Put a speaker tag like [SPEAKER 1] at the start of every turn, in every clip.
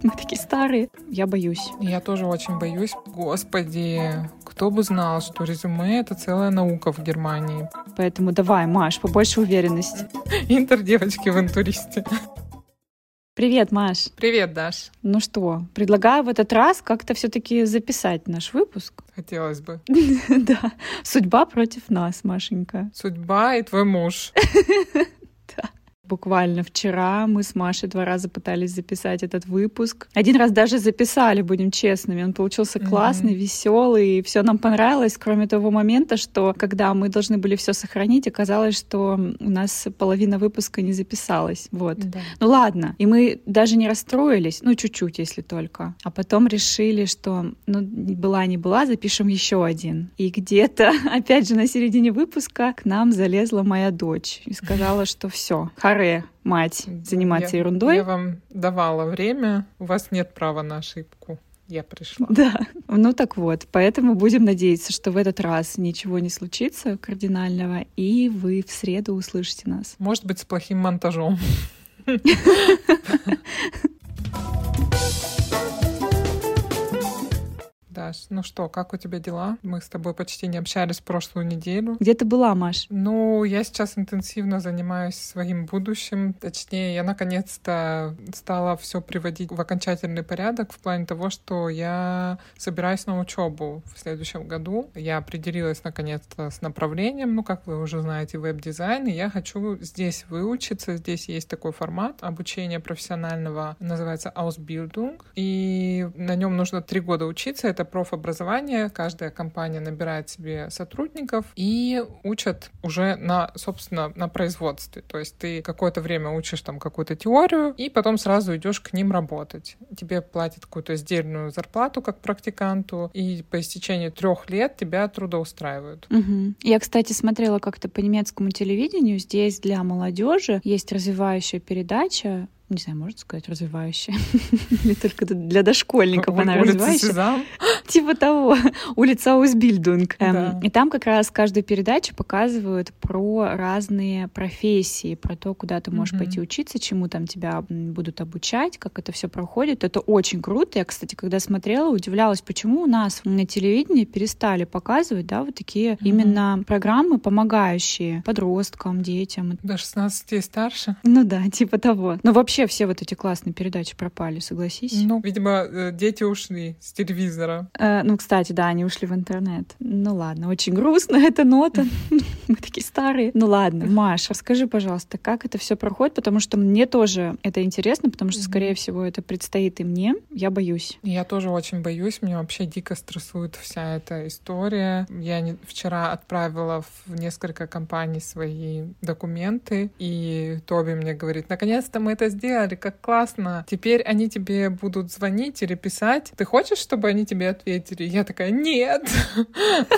[SPEAKER 1] Мы такие старые. Я боюсь.
[SPEAKER 2] Я тоже очень боюсь. Господи, кто бы знал, что резюме — это целая наука в Германии.
[SPEAKER 1] Поэтому давай, Маш, побольше уверенности.
[SPEAKER 2] Интер девочки в интуристе.
[SPEAKER 1] Привет, Маш.
[SPEAKER 2] Привет, Даш.
[SPEAKER 1] Ну что, предлагаю в этот раз как-то все-таки записать наш выпуск.
[SPEAKER 2] Хотелось бы.
[SPEAKER 1] Да. Судьба против нас, Машенька.
[SPEAKER 2] Судьба и твой муж.
[SPEAKER 1] Буквально вчера мы с Машей два раза пытались записать этот выпуск. Один раз даже записали, будем честными. Он получился классный, mm-hmm. веселый, и все нам понравилось, кроме того момента, что когда мы должны были все сохранить, оказалось, что у нас половина выпуска не записалась. Вот. Да. Ну ладно. И мы даже не расстроились, ну чуть-чуть, если только. А потом решили, что ну была не была, запишем еще один. И где-то, опять же, на середине выпуска к нам залезла моя дочь и сказала, что все, харе, мать, заниматься
[SPEAKER 2] я,
[SPEAKER 1] ерундой.
[SPEAKER 2] Я вам давала время, у вас нет права на ошибку. Я пришла.
[SPEAKER 1] Да, ну так вот, поэтому будем надеяться, что в этот раз ничего не случится кардинального, и вы в среду услышите нас.
[SPEAKER 2] Может быть, с плохим монтажом. Даш, ну что, как у тебя дела? Мы с тобой почти не общались прошлую неделю.
[SPEAKER 1] Где ты была, Маш?
[SPEAKER 2] Ну, я сейчас интенсивно занимаюсь своим будущим. Точнее, я наконец-то стала все приводить в окончательный порядок в плане того, что я собираюсь на учебу в следующем году. Я определилась наконец-то с направлением, ну, как вы уже знаете, веб-дизайн, и я хочу здесь выучиться. Здесь есть такой формат обучения профессионального, называется Ausbildung, и на нем нужно три года учиться. Это профобразование. Каждая компания набирает себе сотрудников и учат уже на, собственно, на производстве. То есть ты какое-то время учишь там какую-то теорию, и потом сразу идешь к ним работать. Тебе платят какую-то сдельную зарплату как практиканту, и по истечении трех лет тебя трудоустраивают.
[SPEAKER 1] Угу. Я, кстати, смотрела как-то по немецкому телевидению. Здесь для молодежи есть развивающая передача не знаю, можно сказать, развивающая. Или только для дошкольников она развивающая. Типа того. Улица Аусбильдунг. Эм, и там как раз каждую передачу показывают про разные профессии, про то, куда ты можешь пойти учиться, чему там тебя будут обучать, как это все проходит. Это очень круто. Я, кстати, когда смотрела, удивлялась, почему у нас на телевидении перестали показывать, да, вот такие именно программы, помогающие подросткам, детям.
[SPEAKER 2] До 16 и старше.
[SPEAKER 1] Ну да, типа того. Но вообще вообще все вот эти классные передачи пропали, согласись?
[SPEAKER 2] Ну, видимо, э, дети ушли с телевизора.
[SPEAKER 1] Э, ну, кстати, да, они ушли в интернет. Ну ладно, очень грустно эта нота. Мы такие старые. Ну ладно, Маш, расскажи, пожалуйста, как это все проходит, потому что мне тоже это интересно, потому что, скорее всего, это предстоит и мне. Я боюсь.
[SPEAKER 2] Я тоже очень боюсь. Меня вообще дико стрессует вся эта история. Я не... вчера отправила в несколько компаний свои документы, и Тоби мне говорит, наконец-то мы это сделали сделали, как классно. Теперь они тебе будут звонить или писать. Ты хочешь, чтобы они тебе ответили? Я такая, нет.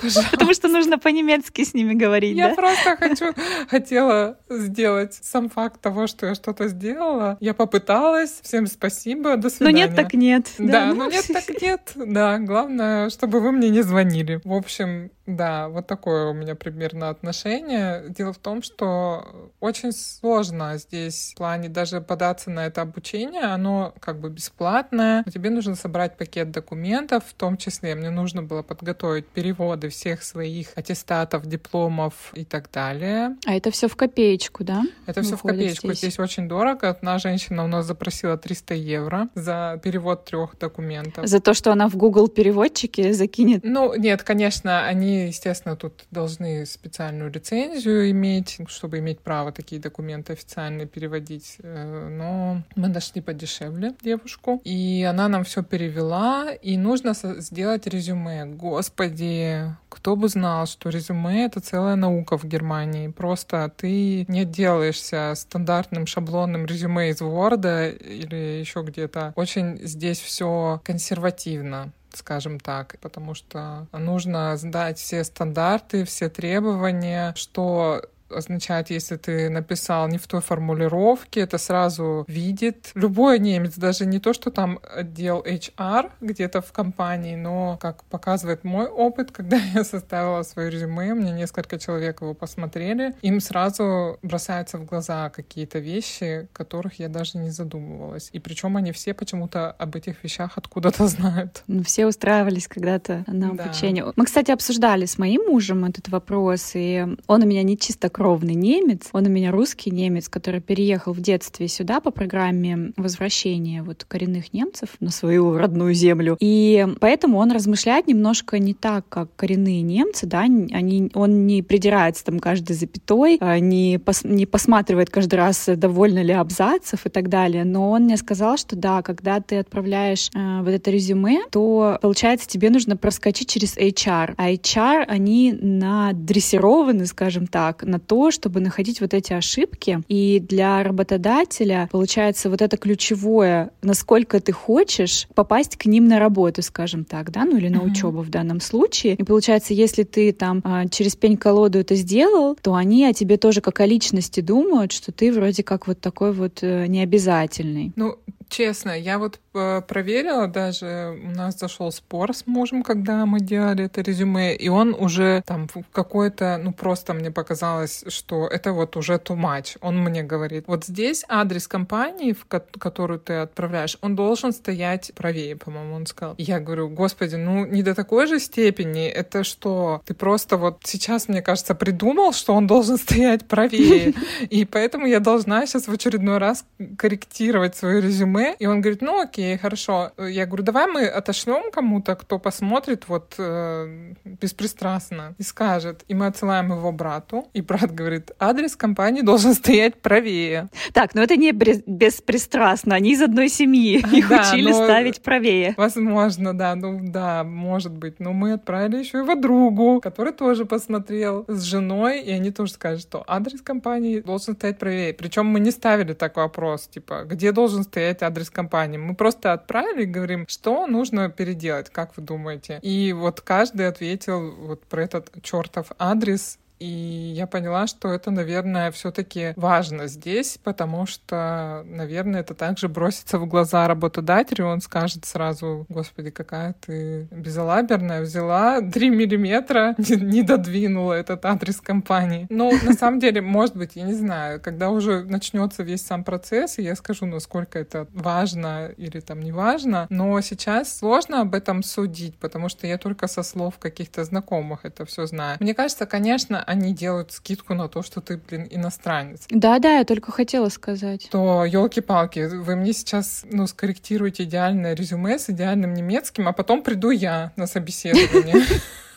[SPEAKER 1] Потому что нужно по-немецки с ними говорить,
[SPEAKER 2] Я просто хочу, хотела сделать сам факт того, что я что-то сделала. Я попыталась. Всем спасибо. До свидания.
[SPEAKER 1] Но нет, так нет.
[SPEAKER 2] Да, но ну нет, так нет. Да, главное, чтобы вы мне не звонили. В общем, да, вот такое у меня примерно отношение. Дело в том, что очень сложно здесь в плане даже податься на это обучение. Оно как бы бесплатное. Но тебе нужно собрать пакет документов, в том числе мне нужно было подготовить переводы всех своих аттестатов, дипломов и так далее.
[SPEAKER 1] А это все в копеечку, да?
[SPEAKER 2] Это все в копеечку. Здесь. здесь очень дорого. Одна женщина у нас запросила 300 евро за перевод трех документов.
[SPEAKER 1] За то, что она в Google переводчике закинет?
[SPEAKER 2] Ну, нет, конечно, они естественно, тут должны специальную лицензию иметь, чтобы иметь право такие документы официально переводить. Э, но мы нашли подешевле девушку, и она нам все перевела, и нужно сделать резюме. Господи, кто бы знал, что резюме — это целая наука в Германии. Просто ты не делаешься стандартным шаблонным резюме из Word или еще где-то. Очень здесь все консервативно скажем так, потому что нужно сдать все стандарты, все требования, что означает, если ты написал не в той формулировке, это сразу видит любой немец, даже не то, что там отдел HR где-то в компании, но, как показывает мой опыт, когда я составила свое резюме, мне несколько человек его посмотрели, им сразу бросаются в глаза какие-то вещи, которых я даже не задумывалась. И причем они все почему-то об этих вещах откуда-то знают.
[SPEAKER 1] Ну, все устраивались когда-то на обучение. Да. Мы, кстати, обсуждали с моим мужем этот вопрос, и он у меня не чистокровный немец, он у меня русский немец, который переехал в детстве сюда по программе возвращения вот коренных немцев на свою родную землю. И поэтому он размышляет немножко не так, как коренные немцы, да, они, он не придирается там каждой запятой, а, не, пос, не посматривает каждый раз, довольно ли абзацев и так далее, но он мне сказал, что да, когда ты отправляешь э, вот это резюме, то, получается, тебе нужно проскочить через HR, а HR, они надрессированы, скажем так, на то, чтобы находить вот эти ошибки, и для работодателя, получается, вот это ключевое, насколько ты хочешь попасть к ним на работу, скажем так, да, ну или на uh-huh. учебу в данном случае. И получается, если ты там а, через пень-колоду это сделал, то они о тебе тоже как о личности думают, что ты вроде как вот такой вот э, необязательный.
[SPEAKER 2] Ну, честно, я вот э, проверила даже, у нас зашел спор с мужем, когда мы делали это резюме, и он уже там какой-то, ну просто мне показалось, что это вот уже too much. Он мне говорит, вот здесь адрес компании, в которую ты отправляешь, он должен стоять правее, по-моему, он сказал. И я говорю, господи, ну не до такой же степени, это что, ты просто вот сейчас, мне кажется, придумал, что он должен стоять правее, и поэтому я должна сейчас в очередной раз корректировать свое резюме, и он говорит, ну окей, хорошо. Я говорю, давай мы отошлем кому-то, кто посмотрит вот э, беспристрастно и скажет. И мы отсылаем его брату, и брат говорит, адрес компании должен стоять правее.
[SPEAKER 1] Так, но это не беспристрастно, они из одной семьи, их да, учили ставить правее.
[SPEAKER 2] Возможно, да, ну да, может быть. Но мы отправили еще его другу, который тоже посмотрел с женой, и они тоже скажут, что адрес компании должен стоять правее. Причем мы не ставили такой вопрос, типа, где должен стоять адрес компании. Мы просто отправили и говорим, что нужно переделать, как вы думаете. И вот каждый ответил вот про этот чертов адрес, и я поняла, что это, наверное, все-таки важно здесь, потому что, наверное, это также бросится в глаза работодателю. Он скажет сразу, господи, какая ты безалаберная, взяла 3 миллиметра, не, не додвинула этот адрес компании. Но на самом деле, может быть, я не знаю, когда уже начнется весь сам процесс, и я скажу, насколько это важно или там не важно, но сейчас сложно об этом судить, потому что я только со слов каких-то знакомых это все знаю. Мне кажется, конечно, они делают скидку на то, что ты, блин, иностранец.
[SPEAKER 1] Да-да, я только хотела сказать.
[SPEAKER 2] То, елки-палки, вы мне сейчас, ну, скорректируете идеальное резюме с идеальным немецким, а потом приду я на собеседование.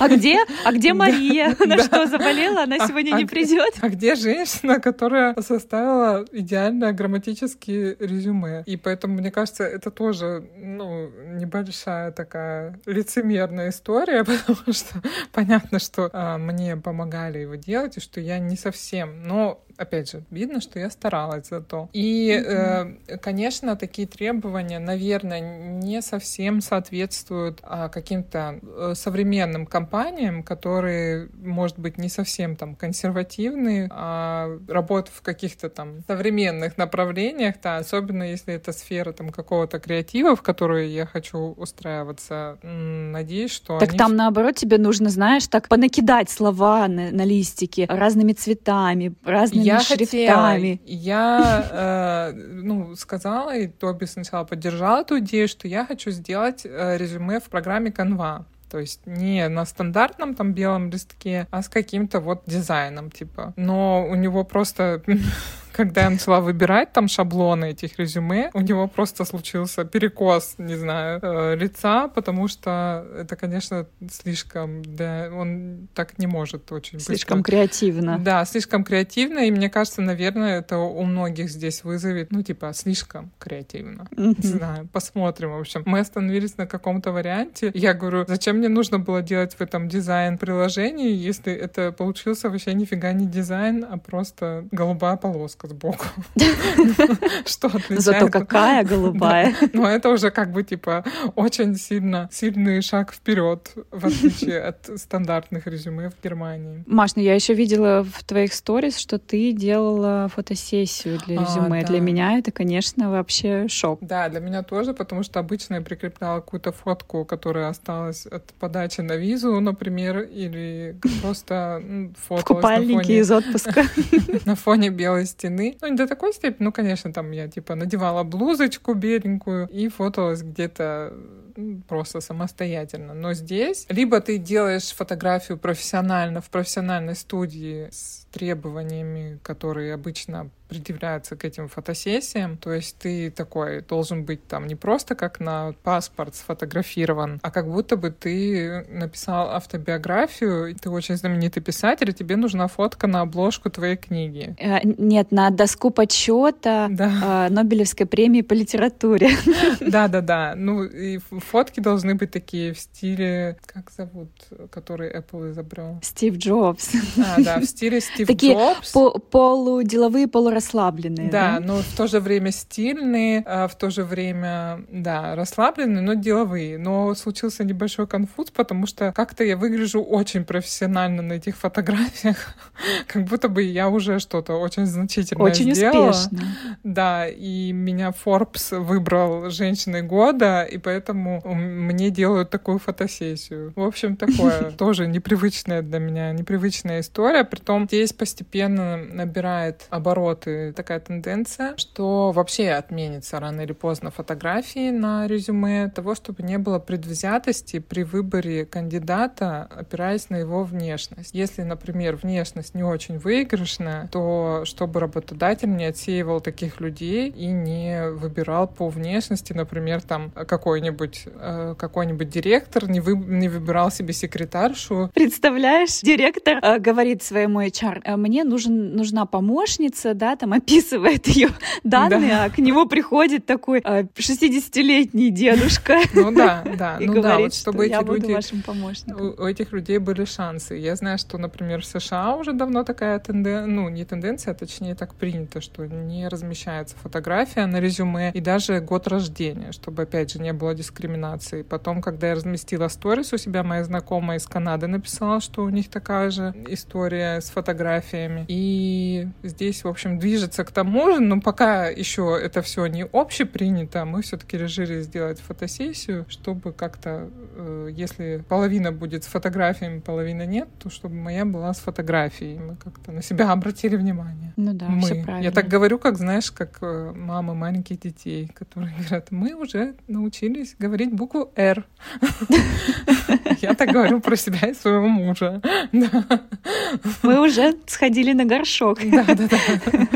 [SPEAKER 1] А где? А где Мария? Она что, заболела? Она а, сегодня не а придет?
[SPEAKER 2] А где женщина, которая составила идеальное грамматическое резюме? И поэтому, мне кажется, это тоже, ну, небольшая такая лицемерная история, потому что понятно, что а, мне помогали его делать, и что я не совсем, но опять же, видно, что я старалась за то. И, э, конечно, такие требования, наверное, не совсем соответствуют а, каким-то э, современным компаниям, которые, может быть, не совсем там консервативные, а работают в каких-то там современных направлениях, да, особенно если это сфера там какого-то креатива, в которую я хочу устраиваться. Надеюсь, что
[SPEAKER 1] Так
[SPEAKER 2] они...
[SPEAKER 1] там, наоборот, тебе нужно, знаешь, так понакидать слова на, на листике разными цветами, разными я шрифтами.
[SPEAKER 2] Хотела, я э, ну, сказала, и Тоби сначала поддержала эту идею, что я хочу сделать э, резюме в программе Canva. То есть не на стандартном там белом листке, а с каким-то вот дизайном, типа. Но у него просто когда я начала выбирать там шаблоны этих резюме, у него просто случился перекос, не знаю, э, лица, потому что это, конечно, слишком, да, он так не может очень
[SPEAKER 1] Слишком быстро. креативно.
[SPEAKER 2] Да, слишком креативно, и мне кажется, наверное, это у многих здесь вызовет, ну, типа, слишком креативно. Не знаю, посмотрим, в общем. Мы остановились на каком-то варианте. Я говорю, зачем мне нужно было делать в этом дизайн приложении, если это получился вообще нифига не дизайн, а просто голубая полоска сбоку. Что?
[SPEAKER 1] Зато какая голубая.
[SPEAKER 2] Но это уже как бы типа очень сильно сильный шаг вперед, в отличие от стандартных резюме в Германии.
[SPEAKER 1] Маш, ну я еще видела в твоих сторис, что ты делала фотосессию для а, резюме. Для меня это, конечно, вообще шок.
[SPEAKER 2] Да, для меня тоже, потому что обычно я прикрепляла какую-то фотку, которая осталась от подачи на визу, например, или просто фото.
[SPEAKER 1] Купальники из отпуска.
[SPEAKER 2] На фоне белой стены. Ну, не до такой степени, ну, конечно, там я типа надевала блузочку беленькую и фоталась где-то просто самостоятельно. Но здесь либо ты делаешь фотографию профессионально в профессиональной студии с требованиями, которые обычно предъявляются к этим фотосессиям. То есть ты такой должен быть там не просто как на паспорт сфотографирован, а как будто бы ты написал автобиографию, ты очень знаменитый писатель, и тебе нужна фотка на обложку твоей книги.
[SPEAKER 1] Э, нет, на доску подсчета да. э, Нобелевской премии по литературе.
[SPEAKER 2] Да-да-да. Ну и фотки должны быть такие в стиле, как зовут, который Apple изобрел?
[SPEAKER 1] Стив Джобс.
[SPEAKER 2] А, да, в стиле Стив
[SPEAKER 1] Такие
[SPEAKER 2] Джобс.
[SPEAKER 1] полуделовые, полурасслабленные.
[SPEAKER 2] Да, да, но в то же время стильные, а в то же время, да, расслабленные, но деловые. Но случился небольшой конфуз, потому что как-то я выгляжу очень профессионально на этих фотографиях, как будто бы я уже что-то очень значительное
[SPEAKER 1] очень
[SPEAKER 2] сделала.
[SPEAKER 1] успешно.
[SPEAKER 2] Да, и меня Forbes выбрал женщиной года, и поэтому мне делают такую фотосессию. В общем, такое тоже непривычная для меня, непривычная история. Притом здесь постепенно набирает обороты такая тенденция, что вообще отменится рано или поздно фотографии на резюме того, чтобы не было предвзятости при выборе кандидата, опираясь на его внешность. Если, например, внешность не очень выигрышная, то чтобы работодатель не отсеивал таких людей и не выбирал по внешности, например, там какой-нибудь какой-нибудь директор не, вы, не выбирал себе секретаршу.
[SPEAKER 1] Представляешь, директор э, говорит своему HR, «Э, мне нужен, нужна помощница, да, там описывает ее данные, да. а к нему приходит такой 60-летний э, дедушка.
[SPEAKER 2] Ну да, да.
[SPEAKER 1] И
[SPEAKER 2] ну
[SPEAKER 1] говорит,
[SPEAKER 2] да, вот, чтобы
[SPEAKER 1] эти
[SPEAKER 2] я люди,
[SPEAKER 1] буду вашим помощником.
[SPEAKER 2] У, у этих людей были шансы. Я знаю, что, например, в США уже давно такая тенденция, ну, не тенденция, а точнее так принято, что не размещается фотография на резюме и даже год рождения, чтобы, опять же, не было дискриминации. Потом, когда я разместила сторис у себя, моя знакомая из Канады написала, что у них такая же история с фотографиями. И здесь, в общем, движется к тому же, но пока еще это все не общепринято, мы все-таки решили сделать фотосессию, чтобы как-то, э, если половина будет с фотографиями, половина нет, то чтобы моя была с фотографией. Мы как-то на себя обратили внимание.
[SPEAKER 1] Ну да,
[SPEAKER 2] мы.
[SPEAKER 1] все правильно.
[SPEAKER 2] Я так говорю, как, знаешь, как э, мамы маленьких детей, которые говорят, мы уже научились говорить букву «Р». Я так говорю про себя и своего мужа.
[SPEAKER 1] Мы уже сходили на горшок.
[SPEAKER 2] Да, да, да.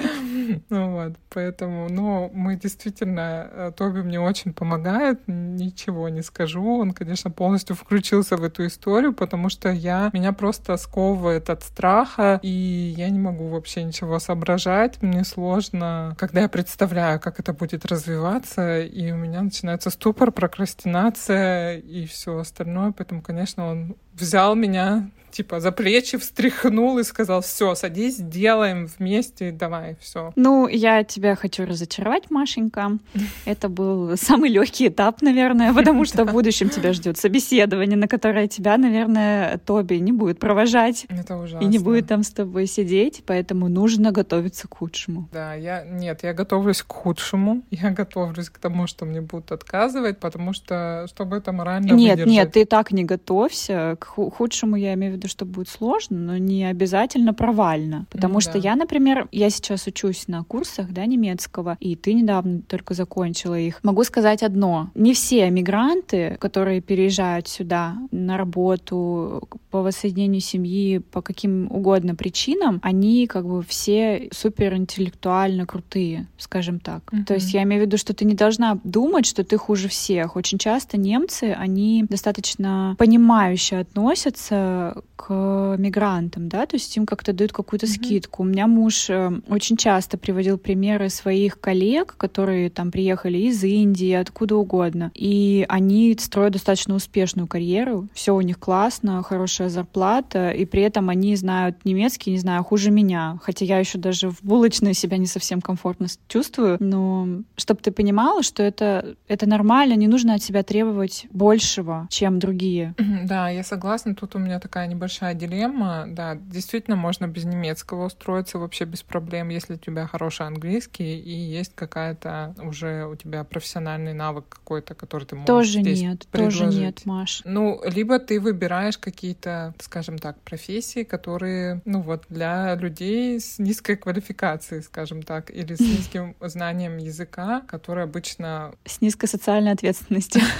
[SPEAKER 2] Ну вот, поэтому, но мы действительно, э, Тоби мне очень помогает, ничего не скажу. Он, конечно, полностью включился в эту историю, потому что я, меня просто сковывает от страха, и я не могу вообще ничего соображать. Мне сложно, когда я представляю, как это будет развиваться, и у меня начинается ступор, прокрастинация и все остальное. Поэтому, конечно, он взял меня типа за плечи встряхнул и сказал, все, садись, делаем вместе, давай, все.
[SPEAKER 1] Ну, я тебя хочу разочаровать, Машенька. Это был самый легкий этап, наверное, потому что в будущем тебя ждет собеседование, на которое тебя, наверное, Тоби не будет провожать.
[SPEAKER 2] Это ужасно.
[SPEAKER 1] И не будет там с тобой сидеть, поэтому нужно готовиться к худшему.
[SPEAKER 2] Да, я, нет, я готовлюсь к худшему. Я готовлюсь к тому, что мне будут отказывать, потому что, чтобы это морально
[SPEAKER 1] Нет,
[SPEAKER 2] выдержать.
[SPEAKER 1] нет, ты так не готовься. К худшему я имею в виду виду, что будет сложно, но не обязательно провально. Потому mm, что да. я, например, я сейчас учусь на курсах да, немецкого, и ты недавно только закончила их. Могу сказать одно. Не все мигранты, которые переезжают сюда на работу, по воссоединению семьи, по каким угодно причинам, они как бы все супер интеллектуально крутые, скажем так. Mm-hmm. То есть я имею в виду, что ты не должна думать, что ты хуже всех. Очень часто немцы, они достаточно понимающе относятся к мигрантам, да, то есть им как-то дают какую-то mm-hmm. скидку. У меня муж э, очень часто приводил примеры своих коллег, которые там приехали из Индии, откуда угодно, и они строят достаточно успешную карьеру, все у них классно, хорошая зарплата, и при этом они знают немецкий, не знаю, хуже меня, хотя я еще даже в булочной себя не совсем комфортно чувствую, но чтобы ты понимала, что это, это нормально, не нужно от себя требовать большего, чем другие.
[SPEAKER 2] Да, я согласна, тут у меня такая небольшая дилемма, да, действительно можно без немецкого устроиться вообще без проблем, если у тебя хороший английский и есть какая-то уже у тебя профессиональный навык какой-то, который ты можешь
[SPEAKER 1] тоже
[SPEAKER 2] здесь
[SPEAKER 1] нет,
[SPEAKER 2] предложить.
[SPEAKER 1] тоже нет, Маш.
[SPEAKER 2] Ну, либо ты выбираешь какие-то, скажем так, профессии, которые, ну вот, для людей с низкой квалификацией, скажем так, или с низким знанием языка, которые обычно...
[SPEAKER 1] С низкой социальной ответственностью.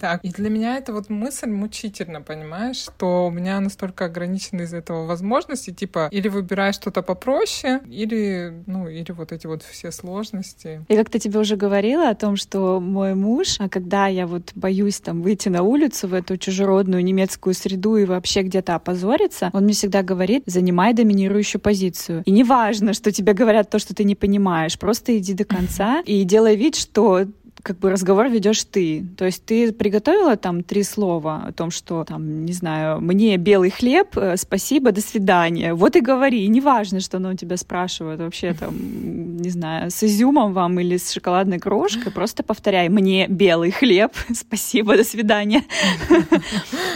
[SPEAKER 2] Так, и для меня это вот мысль мучительно, понимаешь, что у меня настолько ограничены из этого возможности, типа, или выбирай что-то попроще, или, ну, или вот эти вот все сложности.
[SPEAKER 1] И как-то тебе уже говорила о том, что мой муж, а когда я вот боюсь там выйти на улицу в эту чужеродную немецкую среду и вообще где-то опозориться, он мне всегда говорит, занимай доминирующую позицию. И не важно, что тебе говорят то, что ты не понимаешь, просто иди до конца и делай вид, что как бы разговор ведешь ты. То есть ты приготовила там три слова о том, что там, не знаю, мне белый хлеб, э, спасибо, до свидания. Вот и говори. И неважно, что оно у тебя спрашивает вообще там, не знаю, с изюмом вам или с шоколадной крошкой, просто повторяй, мне белый хлеб, спасибо, до свидания.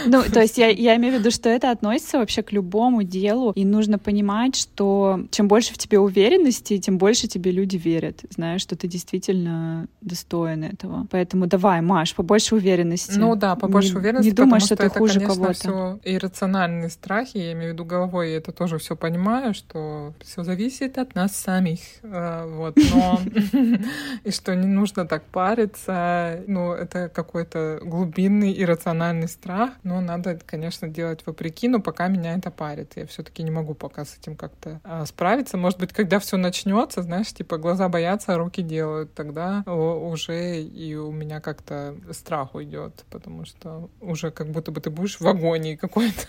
[SPEAKER 1] Ну, то есть я, имею в виду, что это относится вообще к любому делу, и нужно понимать, что чем больше в тебе уверенности, тем больше тебе люди верят, знаешь, что ты действительно достоин достоин этого. Поэтому давай, Маш, побольше уверенности.
[SPEAKER 2] Ну да, побольше
[SPEAKER 1] не,
[SPEAKER 2] уверенности.
[SPEAKER 1] Не думай, что,
[SPEAKER 2] что
[SPEAKER 1] ты
[SPEAKER 2] это,
[SPEAKER 1] хуже
[SPEAKER 2] конечно,
[SPEAKER 1] кого-то.
[SPEAKER 2] все иррациональные страхи, я имею в виду головой, я это тоже все понимаю, что все зависит от нас самих. Э, вот, но и что не нужно так париться. Ну, это какой-то глубинный иррациональный страх, но надо, конечно, делать вопреки, но пока меня это парит. Я все-таки не могу пока с этим как-то а, справиться. Может быть, когда все начнется, знаешь, типа глаза боятся, а руки делают, тогда уже и у меня как-то страх уйдет, потому что уже как будто бы ты будешь в агонии какой-то.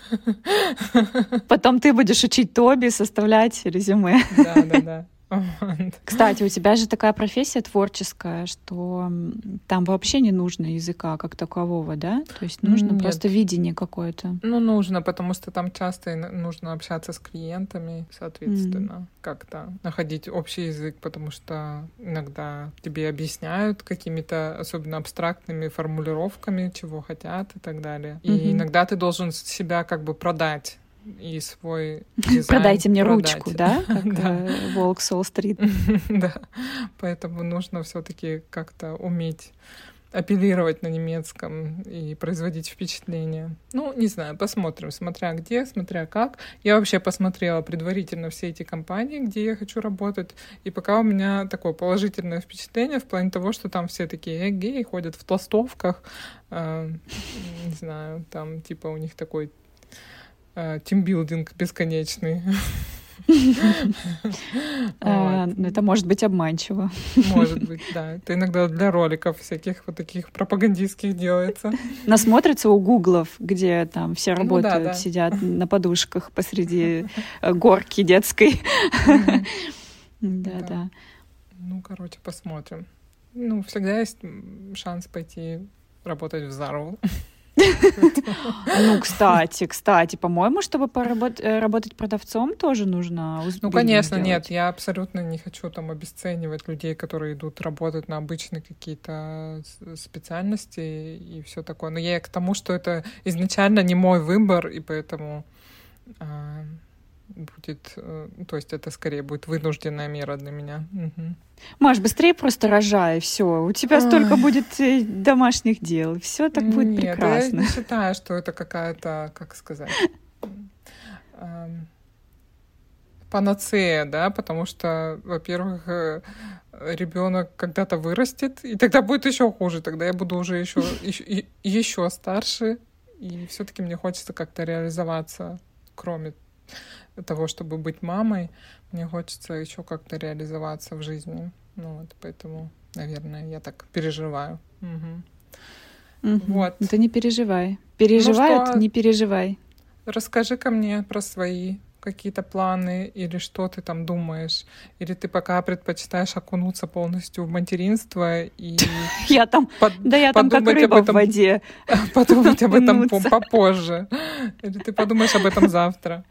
[SPEAKER 1] Потом ты будешь учить Тоби составлять резюме.
[SPEAKER 2] Да, да, да.
[SPEAKER 1] Кстати, у тебя же такая профессия творческая, что там вообще не нужно языка как такового, да? То есть нужно
[SPEAKER 2] Нет.
[SPEAKER 1] просто видение какое-то.
[SPEAKER 2] Ну, нужно, потому что там часто нужно общаться с клиентами, соответственно, mm. как-то находить общий язык, потому что иногда тебе объясняют какими-то особенно абстрактными формулировками, чего хотят и так далее. И mm-hmm. иногда ты должен себя как бы продать и свой дизайн
[SPEAKER 1] Продайте мне
[SPEAKER 2] продать.
[SPEAKER 1] ручку, да? Как да. Волк Солл-стрит.
[SPEAKER 2] да. Поэтому нужно все таки как-то уметь апеллировать на немецком и производить впечатление. Ну, не знаю, посмотрим, смотря где, смотря как. Я вообще посмотрела предварительно все эти компании, где я хочу работать, и пока у меня такое положительное впечатление в плане того, что там все такие геи ходят в толстовках, э, не знаю, там типа у них такой Э, тимбилдинг бесконечный.
[SPEAKER 1] А, ну, это может быть обманчиво.
[SPEAKER 2] Может быть, да. Это иногда для роликов всяких вот таких пропагандистских делается.
[SPEAKER 1] Насмотрится у гуглов, где там все ну работают, сидят на подушках посреди э, горки детской. Да, да.
[SPEAKER 2] Ну, короче, посмотрим. Ну, всегда есть шанс пойти работать в Зару.
[SPEAKER 1] Ну, кстати, кстати, по-моему, чтобы поработать э, работать продавцом, тоже нужно
[SPEAKER 2] Ну, конечно, нет, я абсолютно не хочу там обесценивать людей, которые идут работать на обычные какие-то специальности и все такое. Но я к тому, что это изначально не мой выбор, и поэтому а, будет, э, то есть это скорее будет вынужденная мера для меня. Угу.
[SPEAKER 1] Маш, быстрее просто рожай, все. У тебя столько Ой. будет э, домашних дел, все так будет
[SPEAKER 2] Нет,
[SPEAKER 1] прекрасно.
[SPEAKER 2] Я не считаю, что это какая-то, как сказать, панацея, да, потому что, во-первых, э, ребенок когда-то вырастет, и тогда будет еще хуже, тогда я буду уже еще еще, еще старше, и все-таки мне хочется как-то реализоваться, кроме того, чтобы быть мамой, мне хочется еще как-то реализоваться в жизни. Ну вот, поэтому, наверное, я так переживаю. Угу. Угу. Вот.
[SPEAKER 1] Это не переживай. Переживают, ну, не переживай.
[SPEAKER 2] Расскажи ко мне про свои какие-то планы или что ты там думаешь? Или ты пока предпочитаешь окунуться полностью в материнство и...
[SPEAKER 1] Я там, да я там как рыба в воде.
[SPEAKER 2] Подумать об этом попозже. Или ты подумаешь об этом завтра.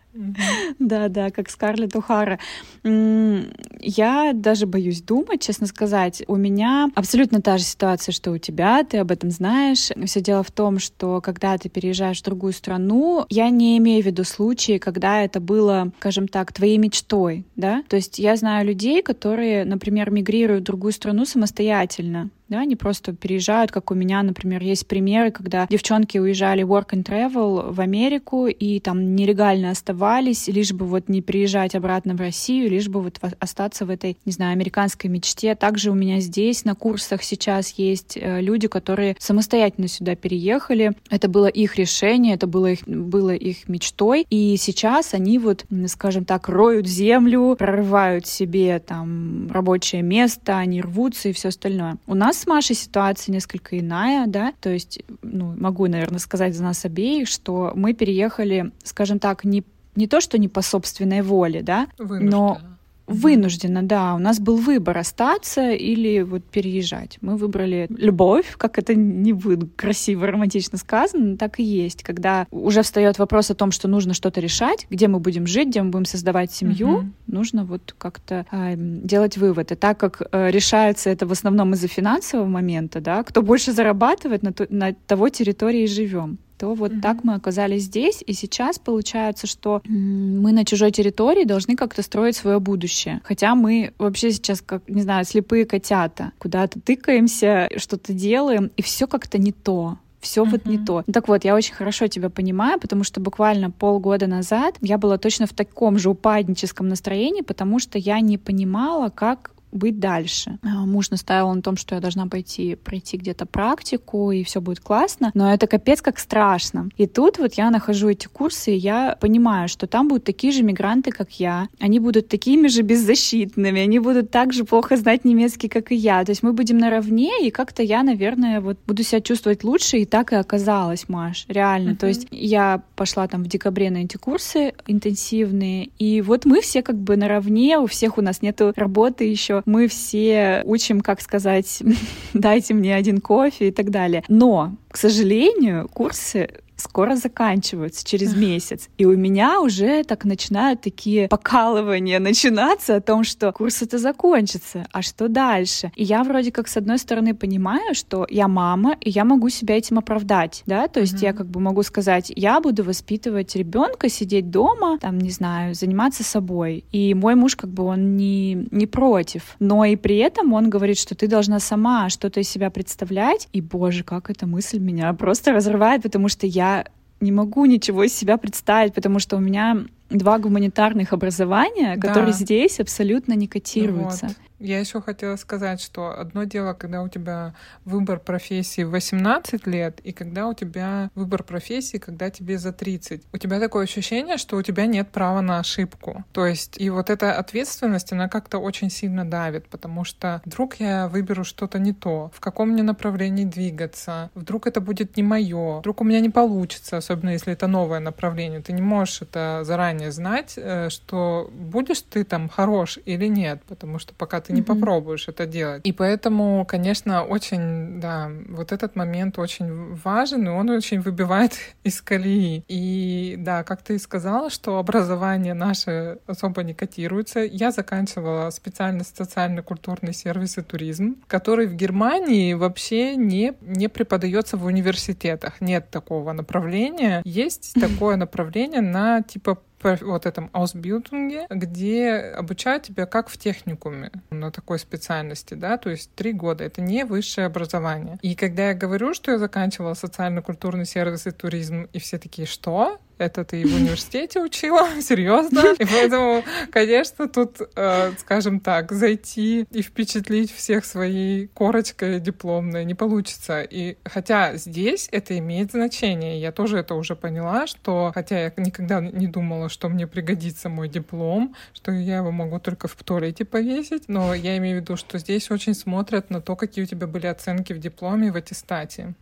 [SPEAKER 1] Да, да, как Скарлетт Ухара. Я даже боюсь думать, честно сказать. У меня абсолютно та же ситуация, что у тебя, ты об этом знаешь. Все дело в том, что когда ты переезжаешь в другую страну, я не имею в виду случаи, когда это было, скажем так, твоей мечтой, да? То есть я знаю людей, которые, например, мигрируют в другую страну самостоятельно да, они просто переезжают, как у меня, например, есть примеры, когда девчонки уезжали work and travel в Америку и там нелегально оставались, лишь бы вот не приезжать обратно в Россию, лишь бы вот остаться в этой, не знаю, американской мечте. Также у меня здесь на курсах сейчас есть э, люди, которые самостоятельно сюда переехали. Это было их решение, это было их, было их мечтой. И сейчас они вот, скажем так, роют землю, прорывают себе там рабочее место, они рвутся и все остальное. У нас нас с Машей ситуация несколько иная, да, то есть, ну, могу, наверное, сказать за нас обеих, что мы переехали, скажем так, не, не то, что не по собственной воле, да,
[SPEAKER 2] Вынужденно.
[SPEAKER 1] но Вынуждена, да. У нас был выбор остаться или вот переезжать. Мы выбрали любовь, как это не будет красиво, романтично сказано, но так и есть. Когда уже встает вопрос о том, что нужно что-то решать, где мы будем жить, где мы будем создавать семью, угу. нужно вот как-то э, делать вывод. И так как э, решается это в основном из-за финансового момента, да, кто больше зарабатывает, на, то, на того территории и живем то вот mm-hmm. так мы оказались здесь, и сейчас получается, что мы на чужой территории должны как-то строить свое будущее. Хотя мы вообще сейчас, как, не знаю, слепые котята, куда-то тыкаемся, что-то делаем, и все как-то не то все uh-huh. вот не то. Ну, так вот, я очень хорошо тебя понимаю, потому что буквально полгода назад я была точно в таком же упадническом настроении, потому что я не понимала, как быть дальше. А, муж настаивал на том, что я должна пойти пройти где-то практику, и все будет классно, но это капец как страшно. И тут вот я нахожу эти курсы, и я понимаю, что там будут такие же мигранты, как я, они будут такими же беззащитными, они будут так же плохо знать немецкий, как и я. То есть мы будем наравне, и как-то я, наверное, вот буду себя чувствовать лучше, и так и оказалось, Маш, реально. Mm-hmm. То есть я пошла там в декабре на эти курсы интенсивные, и вот мы все как бы наравне, у всех у нас нету работы еще, мы все учим, как сказать, дайте мне один кофе и так далее. Но, к сожалению, курсы скоро заканчиваются через месяц. И у меня уже так начинают такие покалывания начинаться о том, что курс это закончится, а что дальше? И я вроде как с одной стороны понимаю, что я мама, и я могу себя этим оправдать, да, то есть mm-hmm. я как бы могу сказать, я буду воспитывать ребенка, сидеть дома, там, не знаю, заниматься собой. И мой муж как бы он не, не против, но и при этом он говорит, что ты должна сама что-то из себя представлять. И, боже, как эта мысль меня просто разрывает, потому что я я не могу ничего из себя представить, потому что у меня два гуманитарных образования, да. которые здесь абсолютно не котируются. Вот.
[SPEAKER 2] Я еще хотела сказать, что одно дело, когда у тебя выбор профессии в 18 лет, и когда у тебя выбор профессии, когда тебе за 30. У тебя такое ощущение, что у тебя нет права на ошибку. То есть, и вот эта ответственность, она как-то очень сильно давит, потому что вдруг я выберу что-то не то, в каком мне направлении двигаться, вдруг это будет не мое, вдруг у меня не получится, особенно если это новое направление. Ты не можешь это заранее знать, э, что будешь ты там хорош или нет, потому что пока ты не mm-hmm. попробуешь это делать. И поэтому, конечно, очень, да, вот этот момент очень важен, и он очень выбивает из колеи. И да, как ты сказала, что образование наше особо не котируется. Я заканчивала специальность социально-культурный сервис и туризм, который в Германии вообще не, не преподается в университетах. Нет такого направления. Есть такое направление на типа вот этом Ausbildung, где обучают тебя как в техникуме на такой специальности, да, то есть три года. Это не высшее образование. И когда я говорю, что я заканчивала социально-культурный сервис и туризм, и все такие, что? Это ты в университете учила, серьезно. И поэтому, конечно, тут, э, скажем так, зайти и впечатлить всех своей корочкой дипломной не получится. И хотя здесь это имеет значение, я тоже это уже поняла, что хотя я никогда не думала, что мне пригодится мой диплом, что я его могу только в туалете повесить, но я имею в виду, что здесь очень смотрят на то, какие у тебя были оценки в дипломе и в аттестате.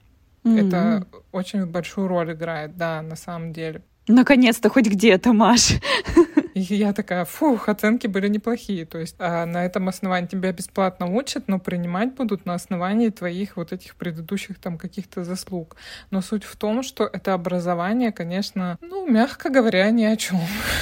[SPEAKER 2] Mm-hmm. Это очень большую роль играет, да, на самом деле.
[SPEAKER 1] Наконец-то хоть где-то, Маш.
[SPEAKER 2] И я такая, фух, оценки были неплохие. То есть а на этом основании тебя бесплатно учат, но принимать будут на основании твоих вот этих предыдущих там каких-то заслуг. Но суть в том, что это образование, конечно, ну, мягко говоря, ни о чем.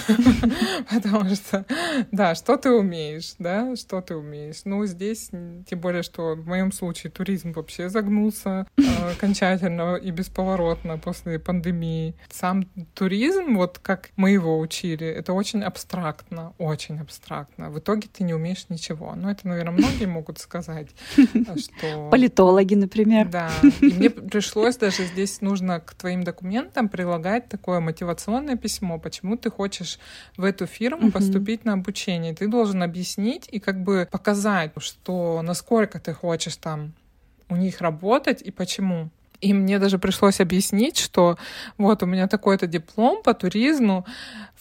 [SPEAKER 2] Потому что, да, что ты умеешь, да, что ты умеешь. Ну, здесь, тем более, что в моем случае туризм вообще загнулся а, окончательно и бесповоротно после пандемии. Сам туризм, вот как мы его учили, это очень очень абстрактно, очень абстрактно. В итоге ты не умеешь ничего. Ну, это, наверное, многие могут сказать, что...
[SPEAKER 1] Политологи, например.
[SPEAKER 2] Да. И мне пришлось даже здесь нужно к твоим документам прилагать такое мотивационное письмо, почему ты хочешь в эту фирму поступить на обучение. Ты должен объяснить и как бы показать, что насколько ты хочешь там у них работать и почему. И мне даже пришлось объяснить, что вот у меня такой-то диплом по туризму,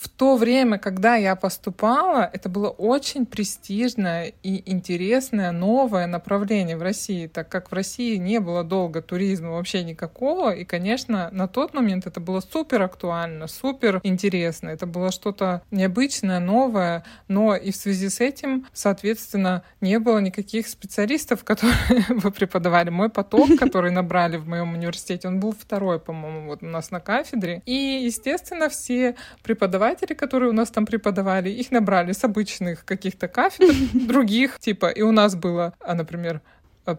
[SPEAKER 2] в то время, когда я поступала, это было очень престижное и интересное новое направление в России, так как в России не было долго туризма вообще никакого, и, конечно, на тот момент это было супер актуально, супер интересно, это было что-то необычное, новое, но и в связи с этим, соответственно, не было никаких специалистов, которые бы преподавали. Мой поток, который набрали в моем университете, он был второй, по-моему, вот у нас на кафедре, и, естественно, все преподаватели которые у нас там преподавали, их набрали с обычных каких-то кафедр, других, типа, и у нас было, а, например,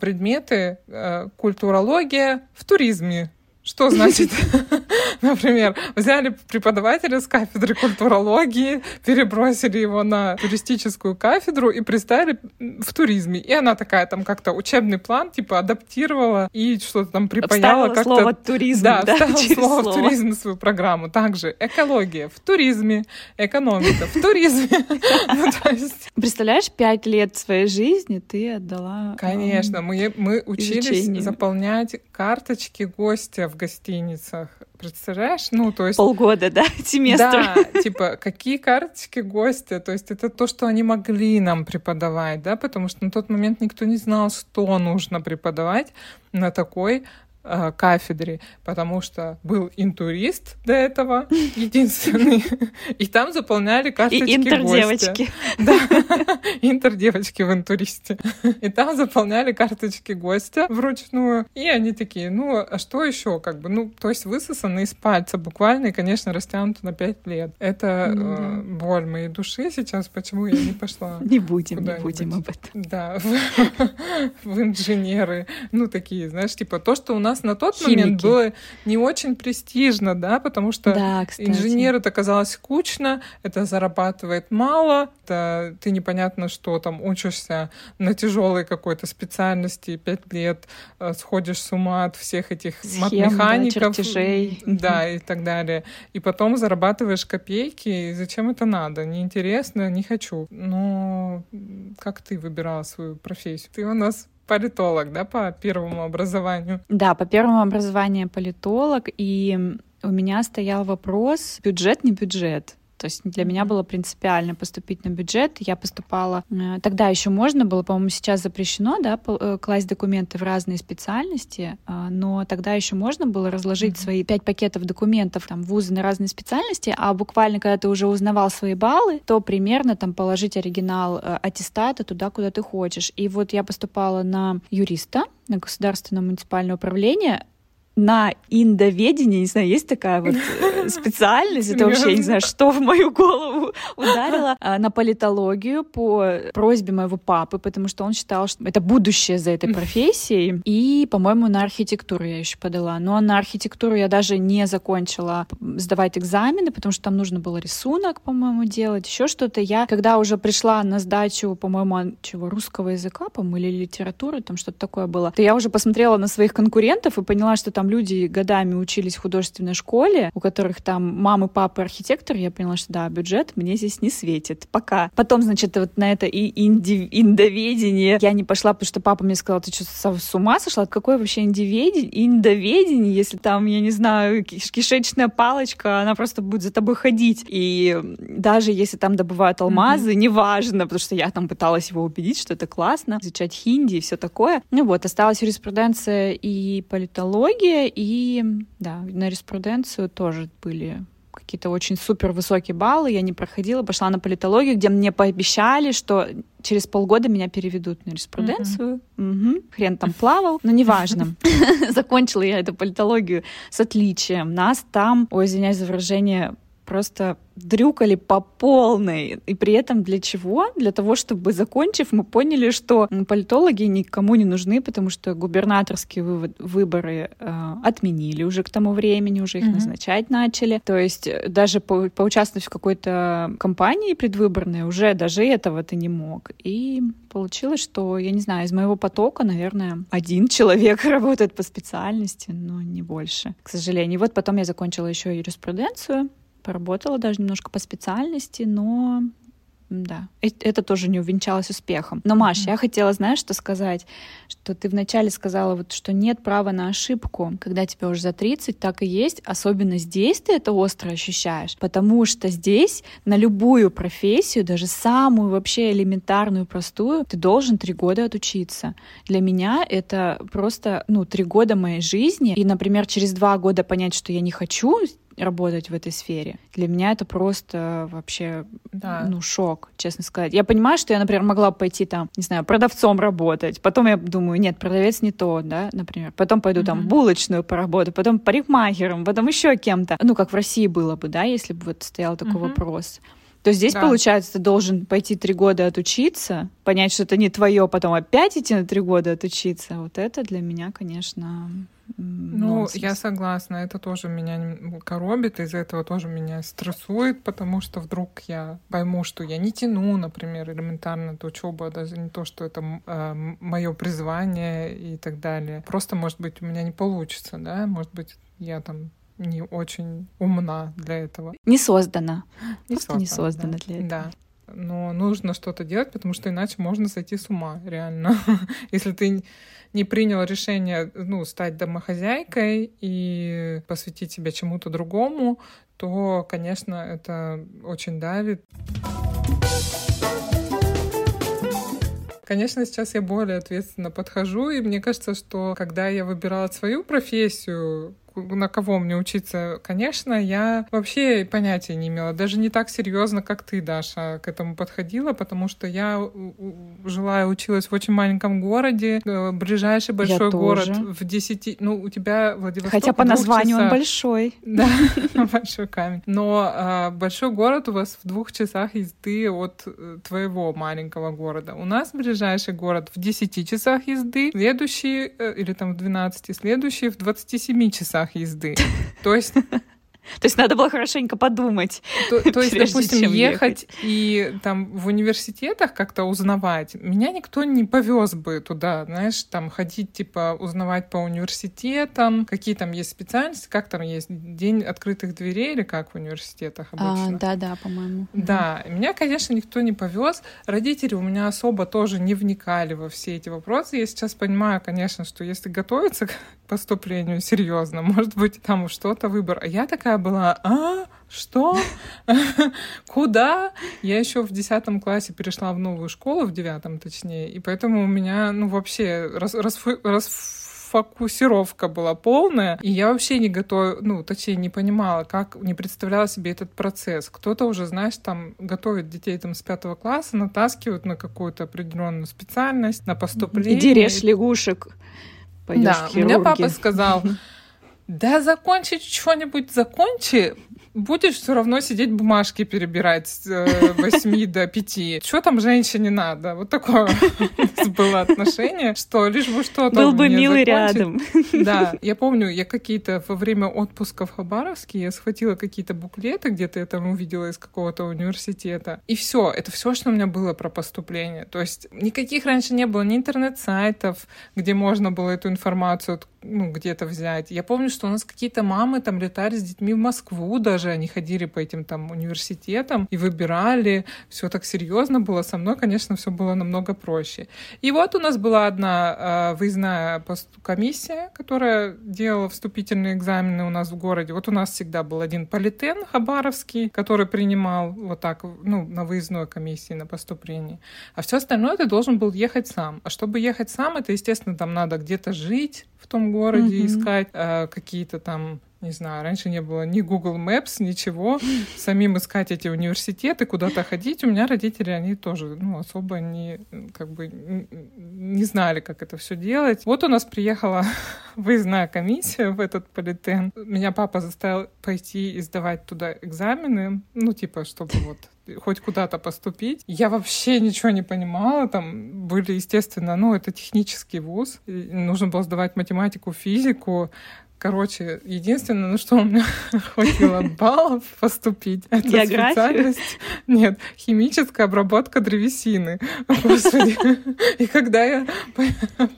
[SPEAKER 2] предметы э, культурология в туризме, что значит, например, взяли преподавателя с кафедры культурологии, перебросили его на туристическую кафедру и представили в туризме. И она такая там как-то учебный план типа адаптировала и что-то там припаяла.
[SPEAKER 1] как-то... слово туризм,
[SPEAKER 2] да, да вставила слово, слово в туризм на свою программу. Также экология в туризме, экономика в туризме. Ну,
[SPEAKER 1] Представляешь, пять лет своей жизни ты отдала
[SPEAKER 2] Конечно, мы, мы учились заполнять карточки гостя в гостиницах. Представляешь? Ну, то есть...
[SPEAKER 1] Полгода, да? Семестр.
[SPEAKER 2] Да, типа, какие карточки гостя? То есть это то, что они могли нам преподавать, да? Потому что на тот момент никто не знал, что нужно преподавать на такой э, кафедре, потому что был интурист до этого, единственный, и там заполняли карточки И интер-девочки. Да, интер-девочки в интуристе. И там заполняли карточки гостя вручную, и они такие, ну, а что еще, как бы, ну, то есть высосаны из пальца буквально, и, конечно, растянуты на пять лет. Это ну, э, боль моей души сейчас, почему я не пошла
[SPEAKER 1] Не будем, не будем об этом.
[SPEAKER 2] Да, в, в инженеры, ну, такие, знаешь, типа то, что у нас нас на тот Химики. момент было не очень престижно, да, потому что да, инженер это казалось скучно, это зарабатывает мало, это ты непонятно что там учишься на тяжелой какой-то специальности пять лет, э, сходишь с ума от всех этих Схем, механиков, да,
[SPEAKER 1] чертежей,
[SPEAKER 2] да, и так далее, и потом зарабатываешь копейки, и зачем это надо? Неинтересно, не хочу. Но как ты выбирала свою профессию? Ты у нас политолог, да, по первому образованию?
[SPEAKER 1] Да, по первому образованию политолог, и у меня стоял вопрос бюджет не бюджет. То есть для меня было принципиально поступить на бюджет. Я поступала... Э, тогда еще можно было, по-моему, сейчас запрещено, да, э, класть документы в разные специальности, а, но тогда еще можно было разложить mm-hmm. свои пять пакетов документов там, вузы на разные специальности, а буквально, когда ты уже узнавал свои баллы, то примерно там положить оригинал э, аттестата туда, куда ты хочешь. И вот я поступала на юриста, на государственное муниципальное управление, на индоведение, не знаю, есть такая вот э, специальность, это вообще, я не знаю, что в мою голову ударило, а, на политологию по просьбе моего папы, потому что он считал, что это будущее за этой профессией, и, по-моему, на архитектуру я еще подала, но на архитектуру я даже не закончила сдавать экзамены, потому что там нужно было рисунок, по-моему, делать, еще что-то. Я, когда уже пришла на сдачу, по-моему, чего, русского языка, по-моему, или литературы, там что-то такое было, то я уже посмотрела на своих конкурентов и поняла, что там там люди годами учились в художественной школе, у которых там мамы, папы архитектор, я поняла, что да, бюджет мне здесь не светит. Пока. Потом, значит, вот на это и инди... индоведение я не пошла, потому что папа мне сказал, ты что, с ума сошла? Какое вообще индиведение, индоведение, если там, я не знаю, кишечная палочка, она просто будет за тобой ходить. И даже если там добывают алмазы, mm-hmm. неважно, потому что я там пыталась его убедить, что это классно, изучать хинди и все такое. Ну вот, осталась юриспруденция и политология, и да, на юриспруденцию тоже были какие-то очень супер высокие баллы, я не проходила, пошла на политологию, где мне пообещали, что через полгода меня переведут на юриспруденцию. Mm-hmm. Угу. Хрен там плавал, но неважно. Закончила я эту политологию с отличием. Нас там, ой, извиняюсь за выражение, просто дрюкали по полной. И при этом для чего? Для того, чтобы, закончив, мы поняли, что политологи никому не нужны, потому что губернаторские вывод, выборы э, отменили уже к тому времени, уже их mm-hmm. назначать начали. То есть э, даже по, поучаствовать в какой-то кампании предвыборной уже даже этого ты не мог. И получилось, что, я не знаю, из моего потока, наверное, один человек работает по специальности, но не больше, к сожалению. И вот потом я закончила еще юриспруденцию, поработала даже немножко по специальности, но да, это тоже не увенчалось успехом. Но, Маш, mm-hmm. я хотела, знаешь, что сказать? Что ты вначале сказала, вот, что нет права на ошибку. Когда тебе уже за 30, так и есть. Особенно здесь ты это остро ощущаешь. Потому что здесь на любую профессию, даже самую вообще элементарную, простую, ты должен три года отучиться. Для меня это просто, ну, три года моей жизни. И, например, через два года понять, что я не хочу работать в этой сфере. Для меня это просто вообще, да. ну, шок, честно сказать. Я понимаю, что я, например, могла бы пойти там, не знаю, продавцом работать. Потом я думаю, нет, продавец не то, да, например. Потом пойду mm-hmm. там булочную поработать, потом парикмахером, потом еще кем-то. Ну, как в России было бы, да, если бы вот стоял такой mm-hmm. вопрос. То здесь, да. получается, ты должен пойти три года отучиться, понять, что это не твое, потом опять идти на три года отучиться. Вот это для меня, конечно,
[SPEAKER 2] ну, нонсенс. я согласна, это тоже меня коробит, из-за этого тоже меня стрессует, потому что вдруг я пойму, что я не тяну, например, элементарно эту учебу, а даже не то, что это э, мое призвание и так далее. Просто, может быть, у меня не получится, да, может быть, я там не очень умна для этого.
[SPEAKER 1] Не создана. Не Просто создана, не создана да. для этого.
[SPEAKER 2] Да но нужно что-то делать, потому что иначе можно сойти с ума, реально. Если ты не принял решение ну, стать домохозяйкой и посвятить себя чему-то другому, то, конечно, это очень давит. Конечно, сейчас я более ответственно подхожу, и мне кажется, что когда я выбирала свою профессию, на кого мне учиться, конечно, я вообще понятия не имела. Даже не так серьезно, как ты, Даша, к этому подходила, потому что я жила и училась в очень маленьком городе, э, ближайший большой я город тоже. в 10... Ну, у тебя Владивосток
[SPEAKER 1] Хотя по названию часах. он большой.
[SPEAKER 2] Да, большой камень. Но а, большой город у вас в двух часах езды от э, твоего маленького города. У нас ближайший город в 10 часах езды, следующий, э, или там в 12, следующий в 27 часах часах езды. То есть
[SPEAKER 1] то есть надо было хорошенько подумать.
[SPEAKER 2] То, то есть, допустим, ехать, ехать и там в университетах как-то узнавать. Меня никто не повез бы туда, знаешь, там ходить, типа, узнавать по университетам, какие там есть специальности, как там есть день открытых дверей или как в университетах а, обычно.
[SPEAKER 1] А, да, да, по-моему.
[SPEAKER 2] Да, меня, конечно, никто не повез. Родители у меня особо тоже не вникали во все эти вопросы. Я сейчас понимаю, конечно, что если готовиться поступлению серьезно, может быть, там что-то выбор. А я такая была, а, что? Куда? Я еще в десятом классе перешла в новую школу, в девятом точнее, и поэтому у меня, ну, вообще расфокусировка была полная, и я вообще не готова, ну, точнее, не понимала, как, не представляла себе этот процесс. Кто-то уже, знаешь, там готовит детей там с пятого класса, натаскивают на какую-то определенную специальность, на поступление.
[SPEAKER 1] Иди режь лягушек. Пойдешь
[SPEAKER 2] да,
[SPEAKER 1] в хирурги.
[SPEAKER 2] у меня папа сказал, да закончить что-нибудь закончи, будешь все равно сидеть бумажки перебирать с 8 э, до 5. Что там женщине надо? Вот такое было отношение, что лишь бы что-то
[SPEAKER 1] Был бы милый рядом.
[SPEAKER 2] Да, я помню, я какие-то во время отпуска в Хабаровске я схватила какие-то буклеты, где-то я там увидела из какого-то университета. И все, это все, что у меня было про поступление. То есть никаких раньше не было ни интернет-сайтов, где можно было эту информацию ну, где-то взять. Я помню, что у нас какие-то мамы там летали с детьми в Москву даже, они ходили по этим там университетам и выбирали. Все так серьезно было. Со мной, конечно, все было намного проще. И вот у нас была одна э, выездная комиссия, которая делала вступительные экзамены у нас в городе. Вот у нас всегда был один политен хабаровский, который принимал вот так, ну, на выездной комиссии на поступление. А все остальное ты должен был ехать сам. А чтобы ехать сам, это, естественно, там надо где-то жить в том городе, mm-hmm. искать э, какие-то там не знаю, раньше не было ни Google Maps, ничего, самим искать эти университеты, куда-то ходить. У меня родители, они тоже, ну, особо не, как бы, не знали, как это все делать. Вот у нас приехала выездная комиссия в этот политен. Меня папа заставил пойти и сдавать туда экзамены, ну, типа, чтобы вот хоть куда-то поступить. Я вообще ничего не понимала. Там были, естественно, ну, это технический вуз. И нужно было сдавать математику, физику. Короче, единственное, на что у меня хватило баллов поступить, это специальность... Нет, химическая обработка древесины. Господи. И когда я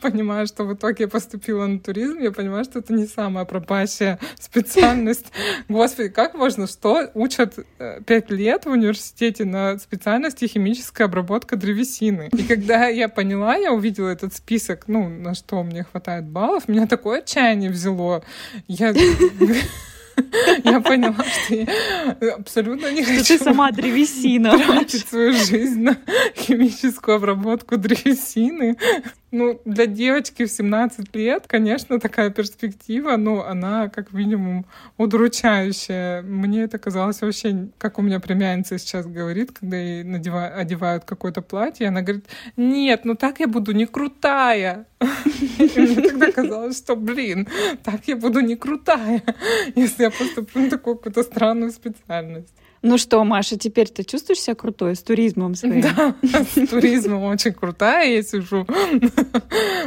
[SPEAKER 2] понимаю, что в итоге я поступила на туризм, я понимаю, что это не самая пропащая специальность. Господи, как можно? Что учат э, пять лет в университете на специальности химическая обработка древесины? И когда я поняла, я увидела этот список, ну, на что мне хватает баллов, меня такое отчаяние взяло. Я... Я поняла, что я абсолютно не хочу...
[SPEAKER 1] Ты сама древесина.
[SPEAKER 2] Тратить свою жизнь на химическую обработку древесины. Ну, для девочки в 17 лет, конечно, такая перспектива, но она как минимум удручающая. Мне это казалось вообще, как у меня племянница сейчас говорит, когда ей надевают, одевают какое-то платье, она говорит, нет, ну так я буду не крутая. Мне тогда казалось, что, блин, так я буду не крутая, если я поступлю на такую какую-то странную специальность.
[SPEAKER 1] Ну что, Маша, теперь ты чувствуешь себя крутой с туризмом своим?
[SPEAKER 2] Да, с туризмом очень крутая я сижу.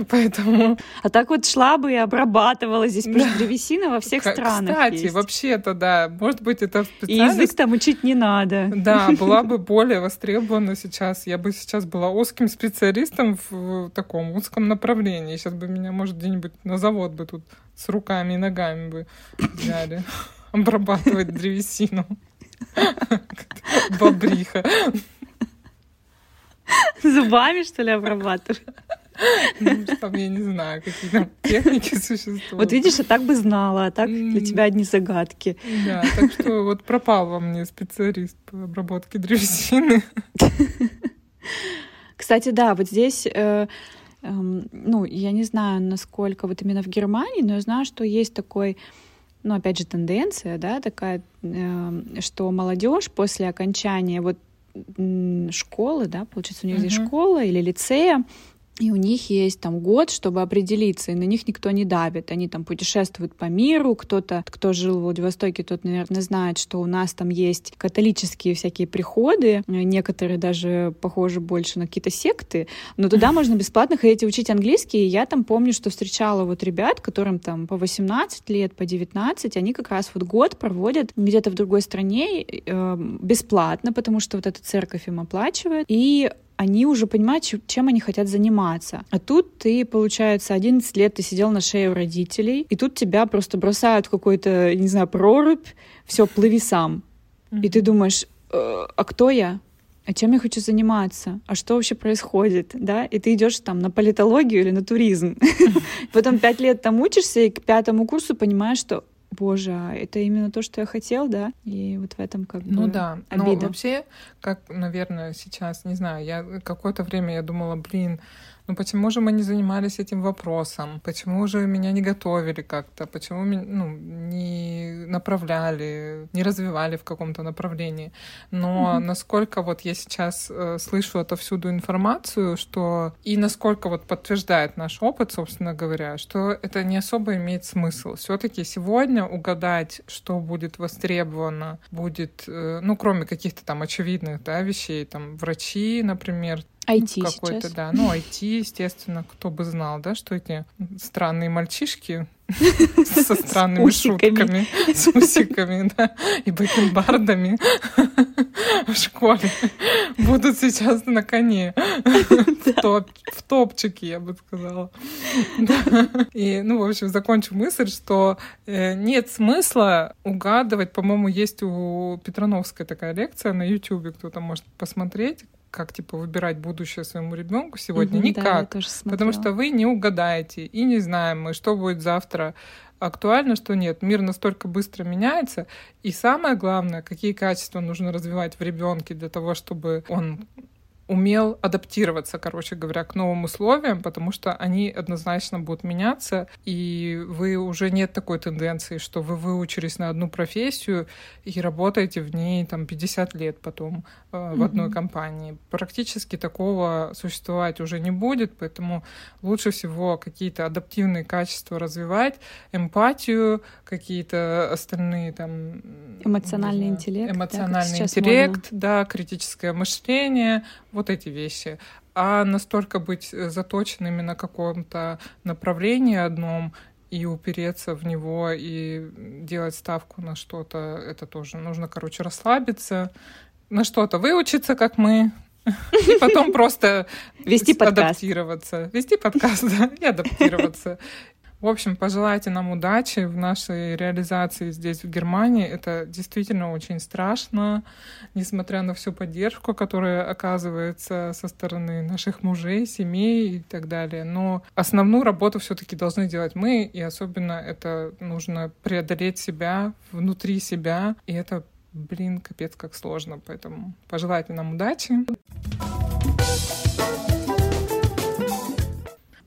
[SPEAKER 2] Поэтому...
[SPEAKER 1] А так вот шла бы и обрабатывала здесь, потому что древесина во всех странах
[SPEAKER 2] Кстати, вообще-то, да, может быть, это
[SPEAKER 1] специально... И язык там учить не надо.
[SPEAKER 2] Да, была бы более востребована сейчас. Я бы сейчас была узким специалистом в таком узком направлении. Сейчас бы меня, может, где-нибудь на завод бы тут с руками и ногами бы взяли обрабатывать древесину. Бобриха.
[SPEAKER 1] Зубами, что ли, обрабатывать?
[SPEAKER 2] Ну, там, я не знаю, какие там техники существуют.
[SPEAKER 1] Вот видишь, я так бы знала, а так для тебя одни загадки.
[SPEAKER 2] Да, так что вот пропал во мне специалист по обработке древесины.
[SPEAKER 1] Кстати, да, вот здесь э, э, ну, я не знаю, насколько вот именно в Германии, но я знаю, что есть такой ну, опять же, тенденция, да, такая, э, что молодежь после окончания вот школы, да, получается, у них uh-huh. здесь школа или лицея, и у них есть там год, чтобы определиться, и на них никто не давит. Они там путешествуют по миру. Кто-то, кто жил в Владивостоке, тот, наверное, знает, что у нас там есть католические всякие приходы. Некоторые даже похожи больше на какие-то секты. Но туда можно бесплатно ходить и учить английский. И я там помню, что встречала вот ребят, которым там по 18 лет, по 19, они как раз вот год проводят где-то в другой стране э, бесплатно, потому что вот эта церковь им оплачивает. И они уже понимают, чем они хотят заниматься. А тут ты, получается, 11 лет ты сидел на шее у родителей, и тут тебя просто бросают в какой-то, не знаю, прорубь, все, плыви сам. Mm-hmm. И ты думаешь, э, а кто я? А чем я хочу заниматься? А что вообще происходит? Да? И ты идешь там на политологию или на туризм. Потом пять лет там учишься, и к пятому курсу понимаешь, что боже, а это именно то, что я хотел, да? И вот в этом как
[SPEAKER 2] ну
[SPEAKER 1] бы
[SPEAKER 2] Ну да,
[SPEAKER 1] обида.
[SPEAKER 2] но вообще, как, наверное, сейчас, не знаю, я какое-то время я думала, блин, ну почему же мы не занимались этим вопросом? Почему же меня не готовили как-то? Почему ну, не направляли, не развивали в каком-то направлении? Но mm-hmm. насколько вот я сейчас э, слышу отовсюду информацию, что и насколько вот подтверждает наш опыт, собственно говоря, что это не особо имеет смысл. Все-таки сегодня угадать, что будет востребовано, будет, э, ну, кроме каких-то там очевидных да, вещей, там врачи, например,
[SPEAKER 1] IT
[SPEAKER 2] ну, какой-то,
[SPEAKER 1] сейчас.
[SPEAKER 2] да. Ну, IT, естественно, кто бы знал, да, что эти странные мальчишки со странными шутками, с усиками, да, и бакенбардами в школе будут сейчас на коне в, топ, в топчике, я бы сказала. И, ну, в общем, закончу мысль, что э, нет смысла угадывать, по-моему, есть у Петрановской такая лекция на YouTube, кто-то может посмотреть, как типа выбирать будущее своему ребенку сегодня?
[SPEAKER 1] Мгм,
[SPEAKER 2] Никак.
[SPEAKER 1] Да,
[SPEAKER 2] потому что вы не угадаете и не знаем мы, что будет завтра актуально, что нет. Мир настолько быстро меняется. И самое главное, какие качества нужно развивать в ребенке для того, чтобы он умел адаптироваться, короче говоря, к новым условиям, потому что они однозначно будут меняться, и вы уже нет такой тенденции, что вы выучились на одну профессию и работаете в ней там 50 лет потом э, в одной компании. Практически такого существовать уже не будет, поэтому лучше всего какие-то адаптивные качества развивать, эмпатию, какие-то остальные там...
[SPEAKER 1] Эмоциональный
[SPEAKER 2] знаю,
[SPEAKER 1] интеллект, да,
[SPEAKER 2] Эмоциональный
[SPEAKER 1] сейчас
[SPEAKER 2] интеллект, да, критическое мышление, вот эти вещи. А настолько быть заточенными на каком-то направлении одном и упереться в него и делать ставку на что-то, это тоже нужно, короче, расслабиться, на что-то выучиться, как мы, и потом просто
[SPEAKER 1] Вести подкаст.
[SPEAKER 2] адаптироваться. Вести подкаст, да, и адаптироваться. В общем, пожелайте нам удачи в нашей реализации здесь, в Германии. Это действительно очень страшно, несмотря на всю поддержку, которая оказывается со стороны наших мужей, семей и так далее. Но основную работу все-таки должны делать мы, и особенно это нужно преодолеть себя внутри себя, и это блин, капец, как сложно. Поэтому пожелайте нам удачи.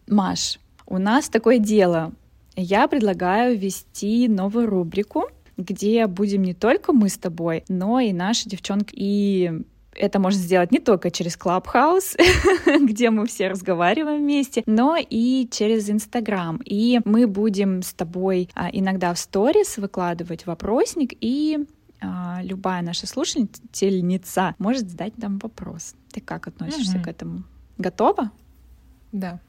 [SPEAKER 1] Маш, у нас такое дело. Я предлагаю ввести новую рубрику, где будем не только мы с тобой, но и наши девчонки. И это можно сделать не только через Clubhouse, где мы все разговариваем вместе, но и через Инстаграм. И мы будем с тобой а, иногда в сторис выкладывать вопросник, и а, любая наша слушательница может задать нам вопрос. Ты как относишься
[SPEAKER 2] Мгм.
[SPEAKER 1] к этому? Готова?
[SPEAKER 2] Да.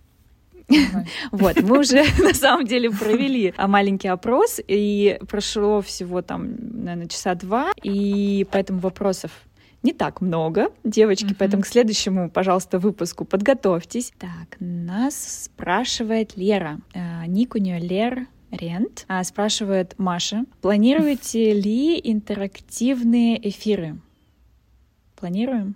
[SPEAKER 1] Вот, мы уже на самом деле провели маленький опрос, и прошло всего там, наверное, часа два, и поэтому вопросов не так много, девочки, поэтому к следующему, пожалуйста, выпуску подготовьтесь. Так, нас спрашивает Лера, э, ник у нее Лер Рент, а, спрашивает Маша, планируете ли интерактивные эфиры? Планируем?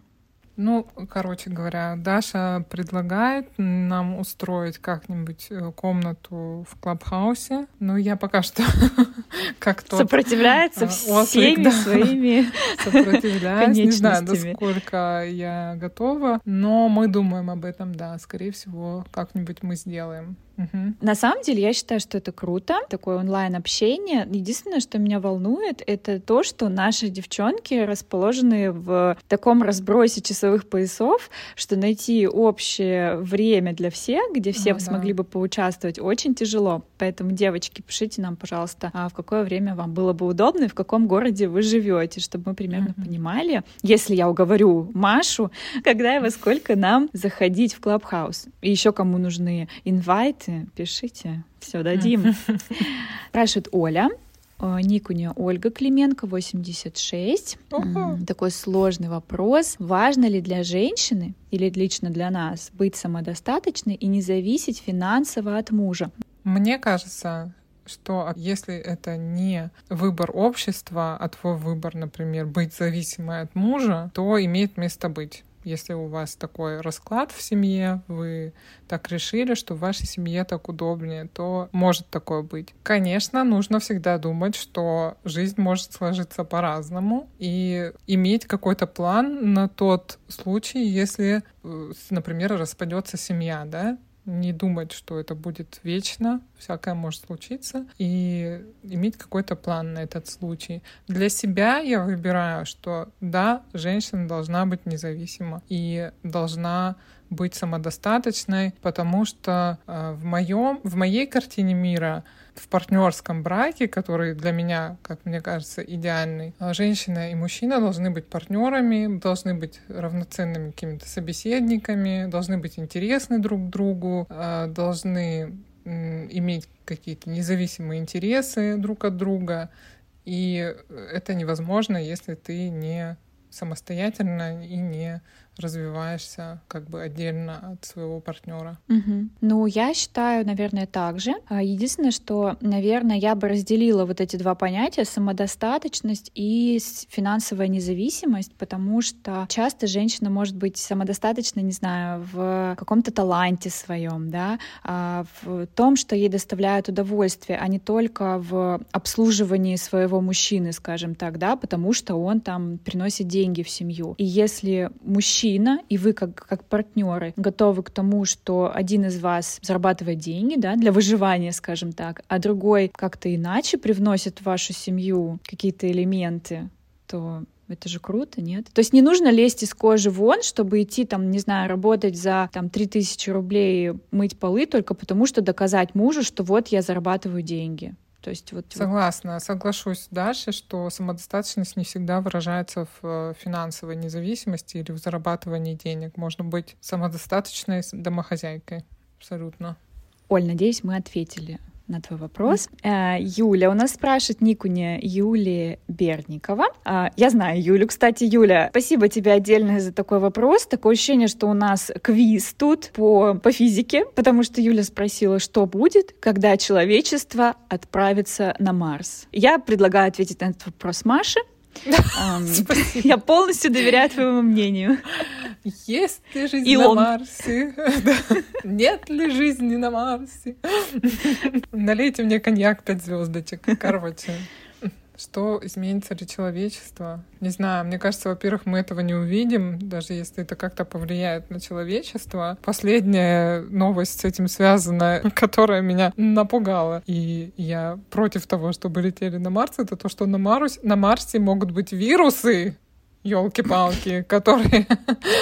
[SPEAKER 2] Ну, короче говоря, Даша предлагает нам устроить как-нибудь э, комнату в Клабхаусе. Но я пока что как тот
[SPEAKER 1] Сопротивляется
[SPEAKER 2] а,
[SPEAKER 1] всеми своими
[SPEAKER 2] сопротивляюсь. Не знаю, насколько я готова, но мы думаем об этом, да. Скорее всего, как-нибудь мы сделаем. Мгм.
[SPEAKER 1] На самом деле, я считаю, что это круто, такое онлайн-общение. Единственное, что меня волнует, это то, что наши девчонки расположены в таком разбросе часовых поясов, что найти общее время для всех, где все
[SPEAKER 2] Ну да.
[SPEAKER 1] смогли бы поучаствовать, очень тяжело. Поэтому, девочки, пишите нам, пожалуйста, а в какое время вам было бы удобно и в каком городе вы живете, чтобы мы примерно
[SPEAKER 2] Мгм.
[SPEAKER 1] понимали, если я уговорю Машу, когда и во сколько нам заходить в Клабхаус. И еще кому нужны инвайты, пишите, все дадим. Спрашивает Оля. Э, Ник у нее Ольга Клименко, 86.
[SPEAKER 2] Ого.
[SPEAKER 1] М, Такой сложный вопрос. Важно ли для женщины или лично для нас быть самодостаточной и не зависеть финансово от мужа?
[SPEAKER 2] Мне кажется, что если это не выбор общества, а твой выбор, например, быть зависимой от мужа, то имеет место быть. Если у вас такой расклад в семье, вы так решили, что в вашей семье так удобнее, то может такое быть. Конечно, нужно всегда думать, что жизнь может сложиться по-разному и иметь какой-то план на тот случай, если, э, например, распадется семья, да, не думать, что это будет вечно, всякое может случиться, и иметь какой-то план на этот случай. Для себя я выбираю, что да, женщина должна быть независима и должна быть самодостаточной, потому что э, в моем, в моей картине мира в партнерском браке, который для меня, как мне кажется, идеальный, э, женщина и мужчина должны быть партнерами, должны быть равноценными какими-то собеседниками, должны быть интересны друг другу, э, должны иметь какие-то независимые интересы друг от друга. И это невозможно, если ты не самостоятельно и не развиваешься как бы отдельно от своего партнера.
[SPEAKER 1] Угу. Ну, я считаю, наверное, так же. А, единственное, что, наверное, я бы разделила вот эти два понятия — самодостаточность и финансовая независимость, потому что часто женщина может быть самодостаточна, не знаю, в каком-то таланте своем, да, а, в том, что ей доставляет удовольствие, а не только в обслуживании своего мужчины, скажем так, да, потому что он там приносит деньги в семью. И если мужчина мужчина, и вы как, как партнеры готовы к тому, что один из вас зарабатывает деньги, да, для выживания, скажем так, а другой как-то иначе привносит в вашу семью какие-то элементы, то это же круто, нет? То есть не нужно лезть из кожи вон, чтобы идти, там, не знаю, работать за там 3000 рублей, мыть полы только потому, что доказать мужу, что вот я зарабатываю деньги. То есть вот...
[SPEAKER 2] Согласна, соглашусь дальше, что самодостаточность не всегда выражается в э, финансовой независимости или в зарабатывании денег. Можно быть самодостаточной домохозяйкой. Абсолютно.
[SPEAKER 1] Оль, надеюсь, мы ответили на твой вопрос. Э, Юля у нас спрашивает Никуня Юлия Берникова. А, я знаю Юлю, кстати, Юля, спасибо тебе отдельно за такой вопрос. Такое ощущение, что у нас квиз тут по, по физике, потому что Юля спросила, что будет, когда человечество отправится на Марс. Я предлагаю ответить на этот вопрос Маше. Я полностью доверяю твоему мнению.
[SPEAKER 2] Есть ли жизнь Илон. на Марсе? Нет ли жизни на Марсе? Налейте мне коньяк пять звездочек. Короче. Что изменится ли человечество? Не знаю, мне кажется, во-первых, мы этого не увидим, даже если это как-то повлияет на человечество. Последняя новость с этим связана, которая меня напугала, и я против того, чтобы летели на Марс, это то, что на, Марсе, на Марсе могут быть вирусы, елки-палки, которые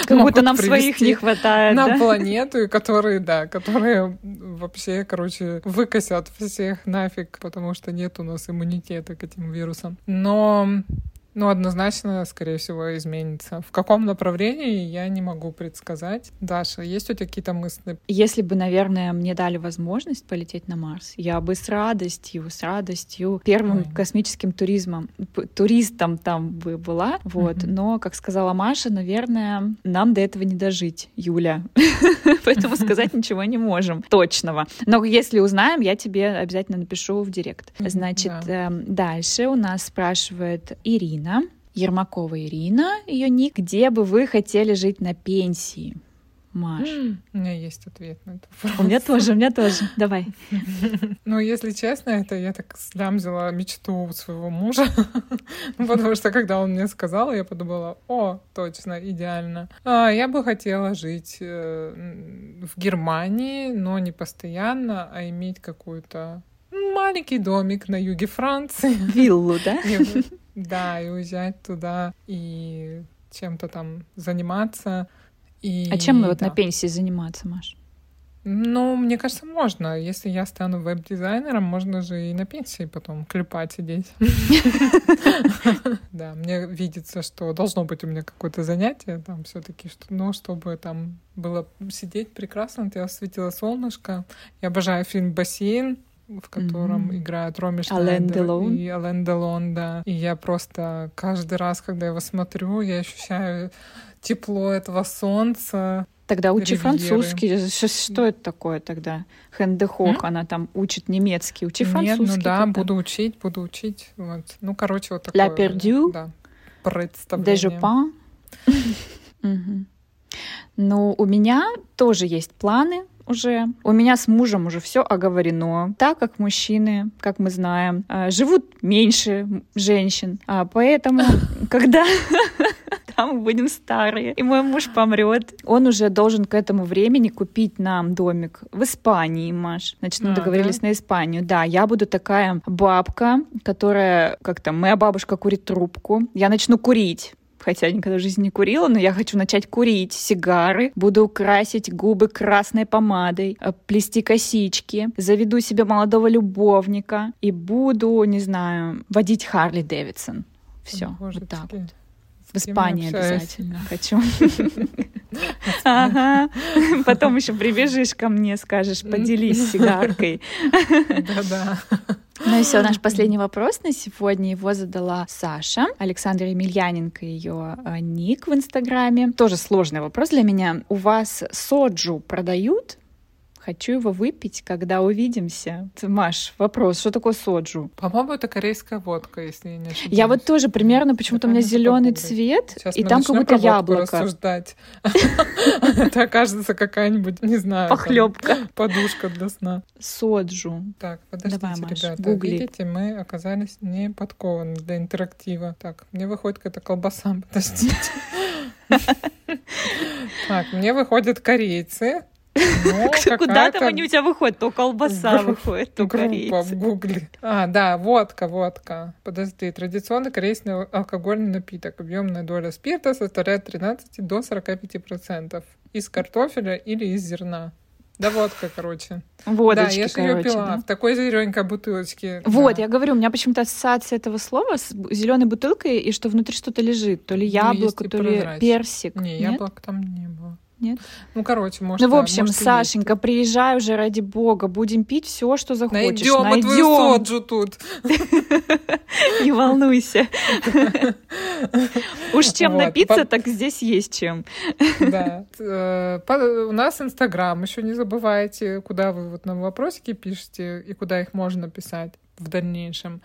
[SPEAKER 1] как будто нам своих не хватает
[SPEAKER 2] на да? планету, и которые, да, которые вообще, короче, выкосят всех нафиг, потому что нет у нас иммунитета к этим вирусам. Но ну, однозначно, скорее всего, изменится. В каком направлении, я не могу предсказать. Даша, есть у тебя какие-то мысли?
[SPEAKER 1] Если бы, наверное, мне дали возможность полететь на Марс, я бы с радостью, с радостью первым Ой. космическим туризмом, туристом там бы была. Вот. Mm-hmm. Но, как сказала Маша, наверное, нам до этого не дожить, Юля. Поэтому сказать ничего не можем точного. Но если узнаем, я тебе обязательно напишу в директ. Значит, эм, дальше у нас спрашивает Ирина. Ирина, Ермакова Ирина, ее ник. Где бы вы хотели жить на пенсии? Маш.
[SPEAKER 2] У меня есть ответ на это.
[SPEAKER 1] У меня тоже, у меня тоже. Давай.
[SPEAKER 2] Ну, если честно, это я так слямзила мечту своего мужа. Ну, потому что, когда он мне сказал, я подумала, о, точно, идеально. А, я бы хотела жить э, в Германии, но не постоянно, а иметь какую-то маленький домик на юге Франции.
[SPEAKER 1] Виллу, да?
[SPEAKER 2] Да, и уезжать туда и чем-то там заниматься. И,
[SPEAKER 1] а чем мы вот на пенсии заниматься, Маш?
[SPEAKER 2] Ну, мне кажется, можно. Если я стану веб-дизайнером, можно же и на пенсии потом клепать сидеть. Да, мне видится, что должно быть у меня какое-то занятие там все таки но чтобы там было сидеть прекрасно, я осветила солнышко. Я обожаю фильм «Бассейн», в котором mm-hmm. играют Роми Шнайдер и Ален Делон, да. И я просто каждый раз, когда его смотрю, я ощущаю тепло этого солнца.
[SPEAKER 1] Тогда учи ривьеры. французский. Что это такое тогда? Хендехох, mm? она там учит немецкий. Учи французский.
[SPEAKER 2] Нет, ну да, тогда. буду учить, буду учить. Вот. Ну, короче, вот такое.
[SPEAKER 1] La perdu.
[SPEAKER 2] Да, представление.
[SPEAKER 1] Де Ну, у меня тоже есть планы уже. У меня с мужем уже все оговорено. Так как мужчины, как мы знаем, а, живут меньше женщин. А поэтому, когда там мы будем старые, и мой муж помрет, он уже должен к этому времени купить нам домик в Испании, Маш. Значит, мы а, договорились да? на Испанию. Да, я буду такая бабка, которая, как то моя бабушка курит трубку, я начну курить хотя никогда в жизни не курила, но я хочу начать курить сигары, буду красить губы красной помадой, э, плести косички, заведу себе молодого любовника и буду, не знаю, водить Харли Дэвидсон. Все, вот так вот. В Испании обязательно хочу. Ага. Потом еще прибежишь ко мне, скажешь, поделись сигаркой.
[SPEAKER 2] Да-да.
[SPEAKER 1] Ну и все, наш последний вопрос на сегодня. Его задала Саша, Александра Емельяненко, ее а, ник в Инстаграме. Тоже сложный вопрос для меня. У вас соджу продают? Хочу его выпить, когда увидимся. Маш, вопрос, что такое соджу?
[SPEAKER 2] По-моему, это корейская водка, если я не ошибаюсь.
[SPEAKER 1] Я вот тоже примерно, почему-то у меня зеленый цвет,
[SPEAKER 2] Сейчас
[SPEAKER 1] и там как будто яблоко.
[SPEAKER 2] рассуждать. Это окажется какая-нибудь, не знаю,
[SPEAKER 1] Похлебка.
[SPEAKER 2] подушка для сна.
[SPEAKER 1] Соджу.
[SPEAKER 2] Так, подождите, ребята. Видите, мы оказались не подкованы для интерактива. Так, мне выходит какая-то колбаса. Подождите. Так, мне выходят корейцы. Но
[SPEAKER 1] Куда там они у тебя выходят? То колбаса выходит, то
[SPEAKER 2] Группа в гугле. А, да, водка, водка. Подожди, традиционный корейский алкогольный напиток. Объемная доля спирта составляет 13 до 45 процентов. Из картофеля или из зерна. Да, водка, короче.
[SPEAKER 1] Водочки,
[SPEAKER 2] да, я же ее пила
[SPEAKER 1] да.
[SPEAKER 2] в такой зелененькой бутылочке.
[SPEAKER 1] Вот,
[SPEAKER 2] да.
[SPEAKER 1] я говорю, у меня почему-то ассоциация этого слова с зеленой бутылкой и что внутри что-то лежит, то ли
[SPEAKER 2] Ну,
[SPEAKER 1] яблоко,
[SPEAKER 2] и
[SPEAKER 1] то ли
[SPEAKER 2] прозрачный.
[SPEAKER 1] персик.
[SPEAKER 2] Не,
[SPEAKER 1] Нет?
[SPEAKER 2] яблок там не было.
[SPEAKER 1] Нет?
[SPEAKER 2] Ну, короче, может,
[SPEAKER 1] Ну, в
[SPEAKER 2] да,
[SPEAKER 1] общем,
[SPEAKER 2] может, и есть.
[SPEAKER 1] Сашенька, приезжай уже ради бога, будем пить все, что захочешь.
[SPEAKER 2] Найдем мы твою
[SPEAKER 1] Найдем.
[SPEAKER 2] соджу тут.
[SPEAKER 1] Не волнуйся. Уж чем напиться, так здесь есть чем.
[SPEAKER 2] Да. Э, У нас Инстаграм, еще не забывайте, куда вы вот нам вопросики пишете и куда их можно писать в дальнейшем.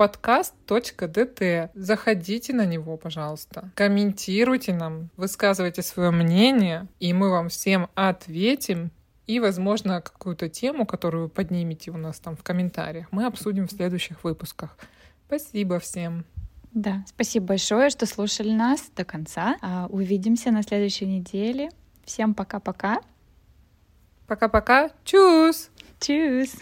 [SPEAKER 2] Подкаст.дт. Заходите на него, пожалуйста. Комментируйте нам, высказывайте свое мнение, и мы вам всем ответим. И, возможно, какую-то тему, которую вы поднимете у нас там в комментариях, мы обсудим в следующих выпусках. Спасибо всем.
[SPEAKER 1] Да, спасибо большое, что слушали нас до конца. А, Увидимся на следующей неделе. Всем пока-пока.
[SPEAKER 2] Пока-пока. Чус!
[SPEAKER 1] Tschüss.